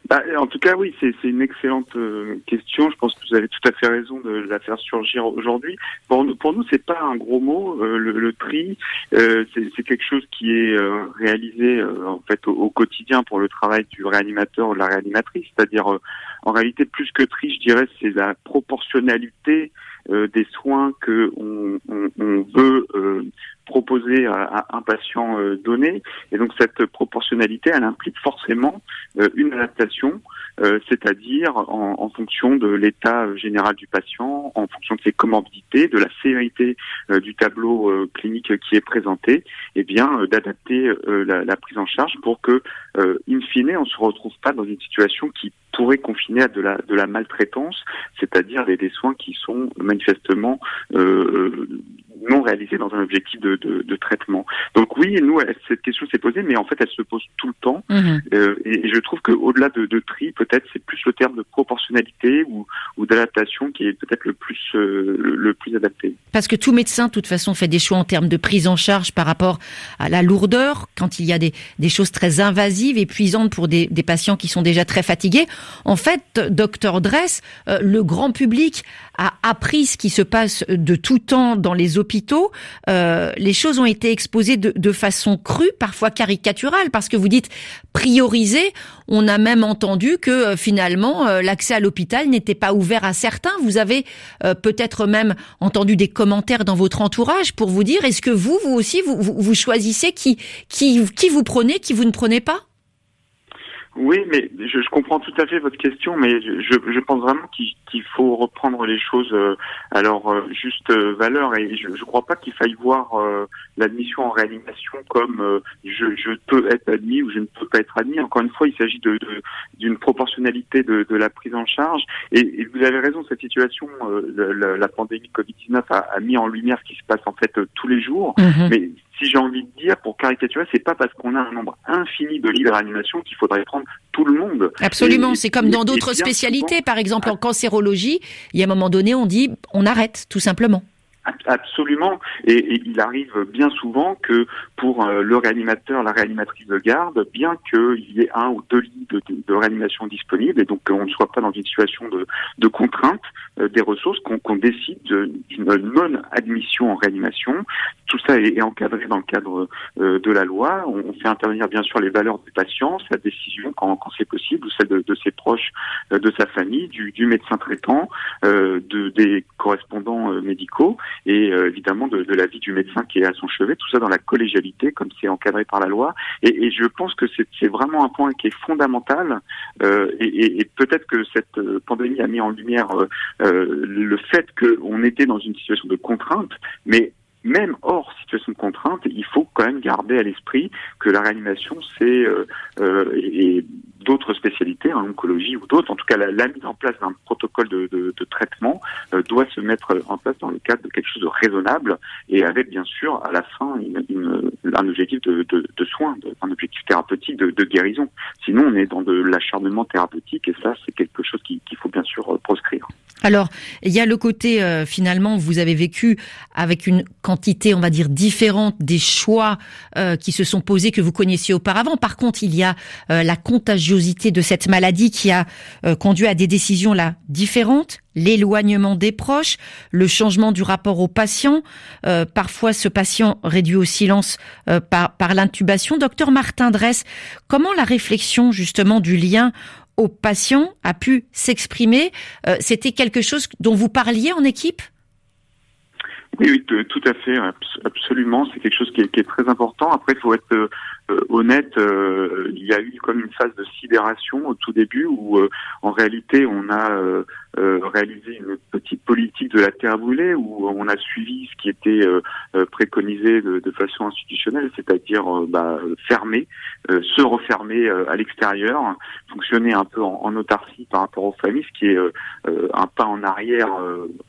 Speaker 6: Bah, en tout cas, oui, c'est une excellente euh, question. Je pense que vous avez tout à fait raison de la faire surgir aujourd'hui. Pour, pour nous, c'est pas un gros mot. Euh, le, tri, euh, c'est quelque chose qui est réalisé en fait au, quotidien pour le travail du réanimateur ou de la réanimatrice. C'est-à-dire, en réalité, plus que tri, je dirais, c'est la proportionnalité des soins que on, on, on veut proposer à, un patient euh, donné. Et donc cette proportionnalité, elle implique forcément euh, une adaptation, euh, c'est-à-dire en, fonction de l'état général du patient, en fonction de ses comorbidités, de la sévérité du tableau clinique qui est présenté, et eh bien d'adapter la, prise en charge pour que, in fine, on se retrouve pas dans une situation qui pourrait confiner à de la, de la maltraitance, c'est-à-dire des, soins qui sont manifestement non réalisés dans un objectif de, de, de, traitement. Donc oui, nous, cette question s'est posée, mais en fait, elle se pose tout le temps. Mhm. Euh, et, je trouve qu'au-delà de, de, tri, peut-être c'est plus le terme de proportionnalité ou, ou d'adaptation qui est peut-être le plus euh, le, plus adapté.
Speaker 1: Parce que tout médecin, de toute façon, fait des choix en termes de prise en charge par rapport à la lourdeur, quand il y a des, des choses très invasives, épuisantes pour des, des patients qui sont déjà très fatigués. En fait, docteur Dress, euh, le grand public a appris ce qui se passe de tout temps dans les hôpitaux. Euh, les choses ont été exposées de, de, façon crue, parfois caricaturale, parce que vous dites prioriser. On a même entendu que euh, finalement l'accès à l'hôpital n'était pas ouvert à certains. Vous avez peut-être même entendu des commentaires dans votre entourage pour vous dire est-ce que vous, vous aussi, vous, vous, vous choisissez qui, qui, qui vous prenez, qui vous ne prenez pas?
Speaker 6: Oui, mais je, je, comprends tout à fait votre question, mais je, je pense vraiment qu'il faut reprendre les choses euh, à leur euh, juste euh, valeur et je ne crois pas qu'il faille voir l'admission en réanimation comme je, je, peux être admis ou je ne peux pas être admis. Encore une fois, il s'agit de d'une proportionnalité de, de, la prise en charge et, vous avez raison, cette situation, la, la, pandémie Covid-19 a, a, mis en lumière ce qui se passe en fait tous les jours, mm-hmm. mais si j'ai envie de dire, pour caricaturer, c'est pas parce qu'on a un nombre infini de lits de réanimation qu'il faudrait prendre tout le monde.
Speaker 1: Absolument, c'est comme dans d'autres spécialités, par exemple en cancérologie, il y a un moment donné, on dit on arrête, tout simplement.
Speaker 6: Absolument. Et, il arrive bien souvent que pour euh, le réanimateur, la réanimatrice de garde, bien qu'il y ait un ou deux lits de, réanimation disponibles, et donc qu'on ne soit pas dans une situation de, contrainte euh, des ressources, qu'on décide d'une non-admission en réanimation. Tout ça est, encadré dans le cadre euh, de la loi. On, fait intervenir bien sûr les valeurs du patient, sa décision quand, quand c'est possible, ou celle de, ses proches, de sa famille, du, médecin traitant, de, des correspondants médicaux et euh, évidemment de, de la vie du médecin qui est à son chevet, tout ça dans la collégialité comme c'est encadré par la loi. Et, et je pense que c'est vraiment un point qui est fondamental euh, et, et peut-être que cette euh, pandémie a mis en lumière le fait qu'on était dans une situation de contrainte, mais même hors situation de contrainte, il faut quand même garder à l'esprit que la réanimation, c'est euh, et d'autres spécialités, en oncologie ou d'autres, en tout cas la, mise en place d'un protocole de, de, de traitement euh, doit se mettre en place dans le cadre de quelque chose de raisonnable et avec bien sûr à la fin une, une, un objectif de, de soins, un objectif thérapeutique de, guérison. Sinon on est dans de l'acharnement thérapeutique et ça c'est quelque chose qu'il faut bien sûr proscrire.
Speaker 1: Alors, il y a le côté euh, finalement, vous avez vécu avec une quantité, on va dire, différente des choix euh, qui se sont posés que vous connaissiez auparavant. Par contre, il y a euh, la contagiosité de cette maladie qui a conduit à des décisions là différentes, l'éloignement des proches, le changement du rapport au patient, parfois ce patient réduit au silence par, par l'intubation. Docteur Martin Dress, comment la réflexion justement du lien au patient a pu s'exprimer. Euh, c'était quelque chose dont vous parliez en équipe?
Speaker 6: Oui, oui, tout à fait, absolument. C'est quelque chose qui est, qui est, très important. Après, il faut être honnête, il y a eu comme une phase de sidération au tout début où en réalité on a euh, réaliser une petite politique de la terre brûlée où on a suivi ce qui était euh, euh, préconisé de, de, façon institutionnelle, c'est-à-dire bah, fermer, se refermer à l'extérieur, fonctionner un peu en, en, autarcie par rapport aux familles, ce qui est un pas en arrière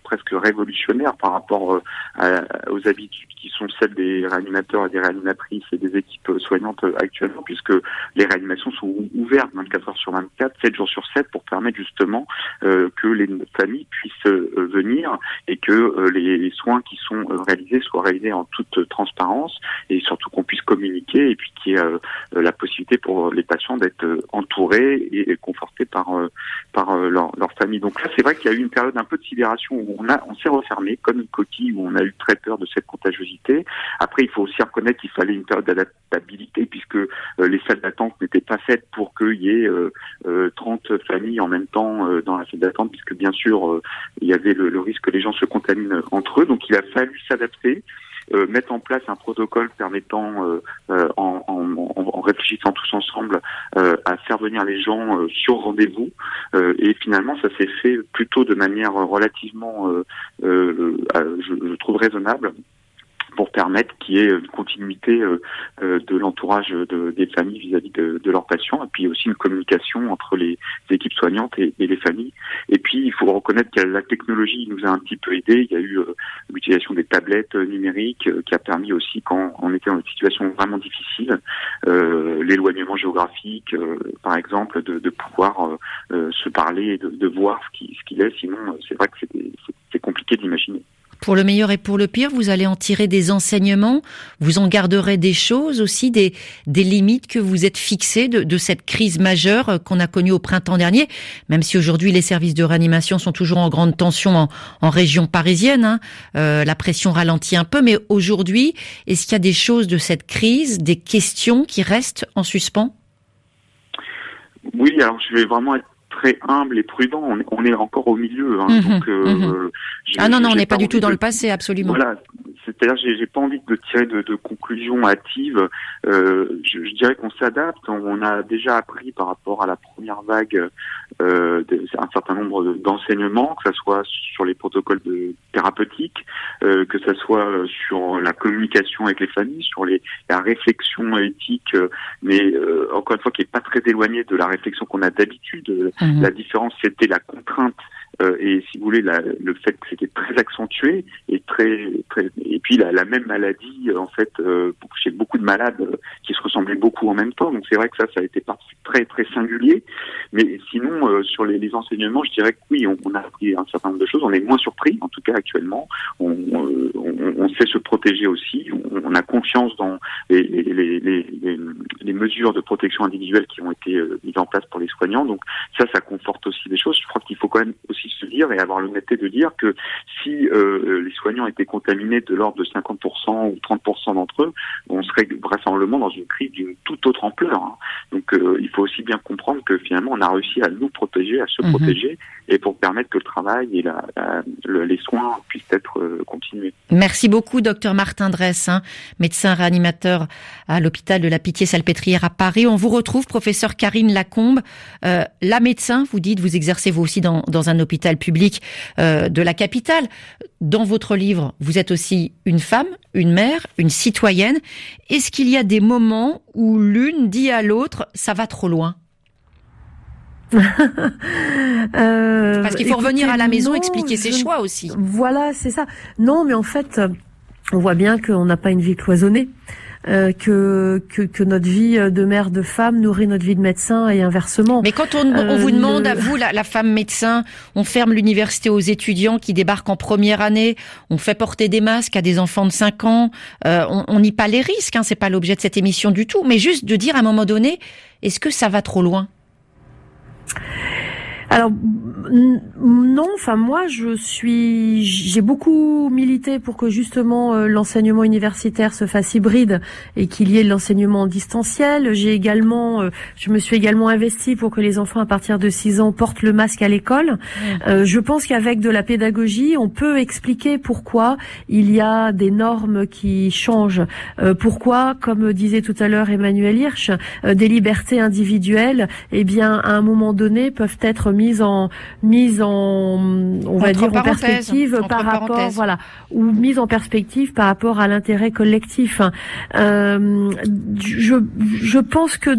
Speaker 6: presque révolutionnaire par rapport aux habitudes qui sont celles des réanimateurs et des réanimatrices et des équipes soignantes actuellement, puisque les réanimations sont ouvertes 24 heures sur 24, 7 jours sur 7 pour permettre justement que les familles puissent euh, venir et que euh, les soins qui sont euh, réalisés soient réalisés en toute transparence et surtout qu'on puisse communiquer et puis qu'il y ait la possibilité pour les patients d'être entourés et confortés par par leur, leur famille. Donc là, c'est vrai qu'il y a eu une période un peu de sidération où on a on s'est refermé comme une coquille où on a eu très peur de cette contagiosité. Après, il faut aussi reconnaître qu'il fallait une période d'adaptabilité puisque les salles d'attente n'étaient pas faites pour qu'il y ait 30 familles en même temps dans la salle d'attente puisque bien sûr, euh, il y avait le, risque que les gens se contaminent entre eux. Donc il a fallu s'adapter. Euh, mettre en place un protocole permettant, euh, en, en, réfléchissant tous ensemble, à faire venir les gens sur rendez-vous. et finalement, ça s'est fait plutôt de manière relativement, je, trouve raisonnable pour permettre qu'il y ait une continuité euh, euh, de l'entourage de, des familles vis-à-vis de, de, leurs patients, et puis aussi une communication entre les équipes soignantes et, les familles. Et puis, il faut reconnaître que la technologie nous a un petit peu aidé. Il y a eu euh, l'utilisation des tablettes numériques qui a permis aussi, quand on était dans une situation vraiment difficile, l'éloignement géographique, par exemple, de, de pouvoir se parler et de, de voir ce qu'il ce est. Sinon, c'est vrai que c'est compliqué d'imaginer.
Speaker 1: Pour le meilleur et pour le pire, vous allez en tirer des enseignements, vous en garderez des choses aussi, des, des limites que vous êtes fixées de, cette crise majeure euh, qu'on a connue au printemps dernier, même si aujourd'hui les services de réanimation sont toujours en grande tension en, en région parisienne. Hein. Euh, la pression ralentit un peu, mais aujourd'hui, est-ce qu'il y a des choses de cette crise, des questions qui restent en suspens?
Speaker 6: Oui, alors je vais vraiment être très humble et prudent. On est, encore au milieu. Hein,
Speaker 1: mhm, donc, euh, mhm. ah non, non, on n'est pas, du tout dans le passé, absolument.
Speaker 6: Voilà, c'est-à-dire, j'ai, j'ai pas envie de tirer de, de conclusions hâtives. Euh, je, je, dirais qu'on s'adapte. On a déjà appris par rapport à la première vague euh, un certain nombre d'enseignements, que ce soit sur les protocoles de thérapeutiques, euh, que ce soit sur la communication avec les familles, sur les, la réflexion éthique, euh, mais euh, encore une fois qui est pas très éloignée de la réflexion qu'on a d'habitude. Mmh. La différence, c'était la contrainte euh, et si vous voulez, le fait que c'était très accentué et très, très et puis la, même maladie en fait euh, chez beaucoup de malades euh, qui se ressemblaient beaucoup en même temps. Donc c'est vrai que ça, ça a été très très singulier. Mais sinon, euh, sur les, enseignements, je dirais que oui, on, a appris un certain nombre de choses. On est moins surpris, en tout cas actuellement. On, sait se protéger aussi. On, a confiance dans les, les, les, mesures de protection individuelle qui ont été mises en place pour les soignants. Donc ça, ça conforte aussi des choses. Je crois qu'il faut quand même aussi se dire et avoir l'honnêteté de dire que si euh, les soignants étaient contaminés de l'ordre de 50% ou 30% d'entre eux, on serait vraisemblablement dans une crise d'une toute autre ampleur. Hein. Donc euh, il faut aussi bien comprendre que finalement on a réussi à nous protéger, à se mhm. protéger et pour permettre que le travail et la, les soins puissent être euh, continués.
Speaker 1: Merci beaucoup, docteur Martin Dress, hein, médecin réanimateur à l'hôpital de la Pitié-Salpêtrière à Paris. On vous retrouve, professeur Karine Lacombe. Euh, la médecin, vous dites, vous exercez vous aussi dans, dans un hôpital public euh, de la capitale. Dans votre livre, vous êtes aussi une femme, une mère, une citoyenne. Est-ce qu'il y a des moments où l'une dit à l'autre, ça va trop loin euh, Parce qu'il faut revenir à la maison, expliquer ses choix aussi.
Speaker 3: Voilà, c'est ça. Non, mais en fait, on voit bien qu'on n'a pas une vie cloisonnée. Euh, que, que, que notre vie de mère, de femme nourrit notre vie de médecin et inversement.
Speaker 1: Mais quand on, on vous euh, demande à vous, la, la, femme médecin, on ferme l'université aux étudiants qui débarquent en première année, on fait porter des masques à des enfants de 5 ans, euh, on nie pas les risques, hein, c'est pas l'objet de cette émission du tout, mais juste de dire à un moment donné, est-ce que ça va trop loin?
Speaker 3: Alors non, enfin moi je suis, j'ai beaucoup milité pour que justement euh, l'enseignement universitaire se fasse hybride et qu'il y ait l'enseignement distanciel. J'ai également, euh, je me suis également investi pour que les enfants à partir de 6 ans portent le masque à l'école. Euh, je pense qu'avec de la pédagogie, on peut expliquer pourquoi il y a des normes qui changent, pourquoi, comme disait tout à l'heure Emmanuel Hirsch, des libertés individuelles, eh bien à un moment donné peuvent être mises en mise en, on va dire en perspective par rapport, voilà, ou mise en perspective par rapport à l'intérêt collectif. Euh, je, je pense que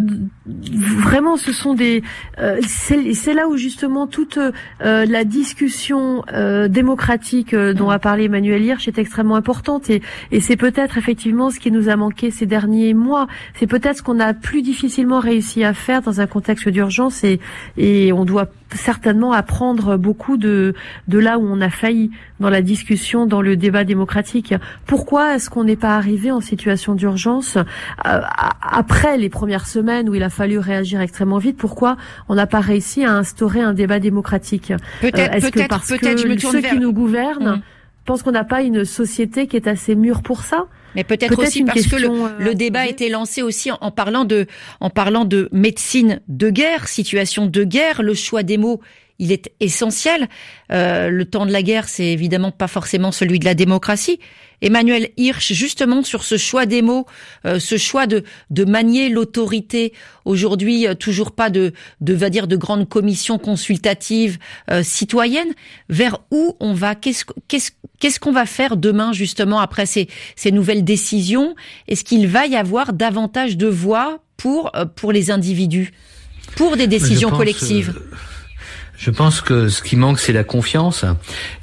Speaker 3: vraiment ce sont des, euh, c'est là où justement toute euh, la discussion euh, démocratique euh, dont a parlé Emmanuel Hirsch est extrêmement importante et, et c'est peut-être effectivement ce qui nous a manqué ces derniers mois. C'est peut-être ce qu'on a plus difficilement réussi à faire dans un contexte d'urgence et, et on doit certainement apprendre beaucoup de, de là où on a failli dans la discussion, dans le débat démocratique. Pourquoi est-ce qu'on n'est pas arrivé en situation d'urgence euh, après les premières semaines où il a fallu réagir extrêmement vite? Pourquoi on n'a pas réussi à instaurer un débat démocratique?
Speaker 1: Peut-être, euh, est-ce que
Speaker 3: parce
Speaker 1: que
Speaker 3: ceux qui nous gouvernent mmh. pensent qu'on n'a pas une société qui est assez mûre pour ça?
Speaker 1: Mais peut-être peut aussi parce que le, le débat a été lancé aussi en, en, parlant de, en parlant de médecine de guerre, situation de guerre, le choix des mots il est essentiel. Euh, le temps de la guerre, c'est évidemment pas forcément celui de la démocratie. Emmanuel Hirsch, justement sur ce choix des mots, euh, ce choix de, de manier l'autorité. Aujourd'hui, euh, toujours pas de, de va dire de grandes commissions consultatives euh, citoyennes. Vers où on va? Qu'est-ce qu'est-ce qu'est-ce qu'on va faire demain justement après ces, ces nouvelles décisions? Est-ce qu'il va y avoir davantage de voix pour euh, pour les individus, pour des décisions collectives?
Speaker 2: Je pense que ce qui manque, c'est la confiance.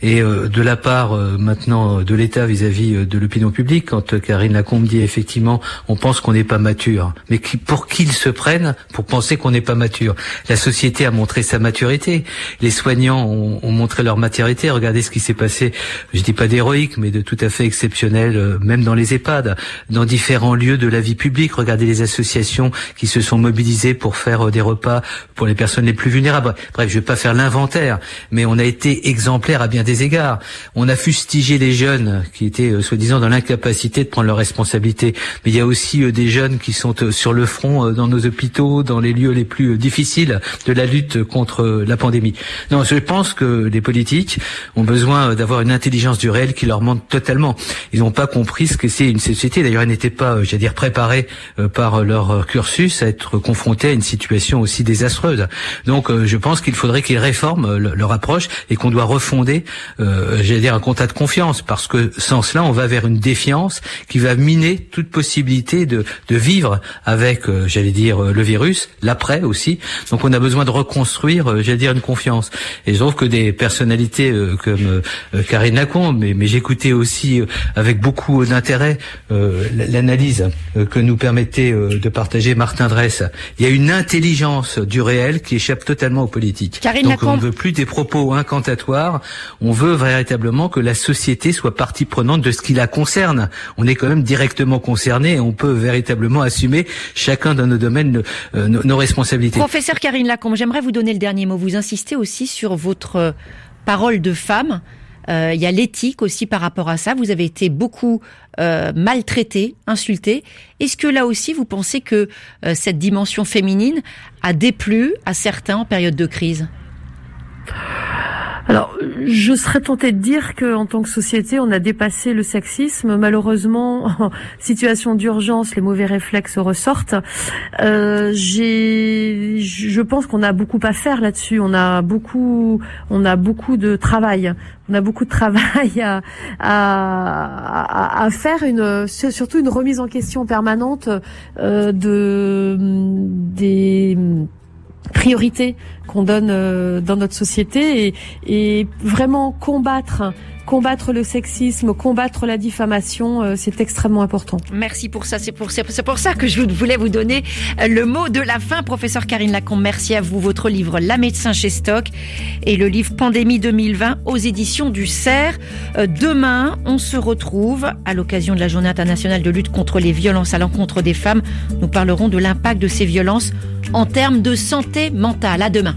Speaker 2: Et euh, de la part euh, maintenant de l'État vis-à-vis euh, de l'opinion publique, quand Karine Lacombe dit effectivement, on pense qu'on n'est pas mature. Mais qui, pour qu'ils se prennent pour penser qu'on n'est pas mature La société a montré sa maturité. Les soignants ont, ont montré leur maturité. Regardez ce qui s'est passé, je dis pas d'héroïque, mais de tout à fait exceptionnel, même dans les EHPAD, dans différents lieux de la vie publique. Regardez les associations qui se sont mobilisées pour faire des repas pour les personnes les plus vulnérables. Bref, je vais pas l'inventaire, mais on a été exemplaire à bien des égards. On a fustigé les jeunes qui étaient euh, soi-disant dans l'incapacité de prendre leurs responsabilités, mais il y a aussi euh, des jeunes qui sont euh, sur le front dans nos hôpitaux, dans les lieux les plus difficiles de la lutte contre la pandémie. Non, je pense que les politiques ont besoin d'avoir une intelligence du réel qui leur manque totalement. Ils n'ont pas compris ce que c'est une société. D'ailleurs, ils n'étaient pas, j'allais dire, préparés par leur cursus à être confrontés à une situation aussi désastreuse. Donc, je pense qu'il faudrait qu'ils réforment euh, leur approche et qu'on doit refonder, euh, j'allais dire, un contrat de confiance, parce que sans cela, on va vers une défiance qui va miner toute possibilité de, de vivre avec, euh, j'allais dire, le virus, l'après aussi. Donc on a besoin de reconstruire, j'allais dire, une confiance. Et je trouve que des personnalités comme Karine Lacombe, mais, mais j'écoutais aussi avec beaucoup d'intérêt l'analyse que nous permettait de partager Martin Dress. Il y a une intelligence du réel qui échappe totalement aux politiques.
Speaker 1: Karine
Speaker 2: on ne veut plus des propos incantatoires. On veut véritablement que la société soit partie prenante de ce qui la concerne. On est quand même directement concerné et on peut véritablement assumer chacun dans nos domaines euh, nos, responsabilités.
Speaker 1: Professeur Karine Lacombe, j'aimerais vous donner le dernier mot. Vous insistez aussi sur votre euh, parole de femme. Euh, il y a l'éthique aussi par rapport à ça. Vous avez été beaucoup euh, maltraité, insulté. Est-ce que là aussi, vous pensez que cette dimension féminine a déplu à certains en période de crise?
Speaker 3: Alors, je serais tentée de dire que, en tant que société, on a dépassé le sexisme. Malheureusement, en situation d'urgence, les mauvais réflexes ressortent. Euh, j'ai, je pense qu'on a beaucoup à faire là-dessus. On a beaucoup, on a beaucoup de travail. On a beaucoup de travail à, à, à faire une, surtout une remise en question permanente euh, de des priorité qu'on donne euh, dans notre société et, et vraiment combattre combattre le sexisme, combattre la diffamation, euh, c'est extrêmement important.
Speaker 1: Merci pour ça. C'est pour, ça que je voulais vous donner euh, le mot de la fin, professeur Karine Lacombe. Merci à vous. Votre livre La médecin chez Stock et le livre Pandémie 2020 aux éditions du CERF. Demain, on se retrouve à l'occasion de la Journée internationale de lutte contre les violences à l'encontre des femmes. Nous parlerons de l'impact de ces violences en termes de santé mentale. À demain.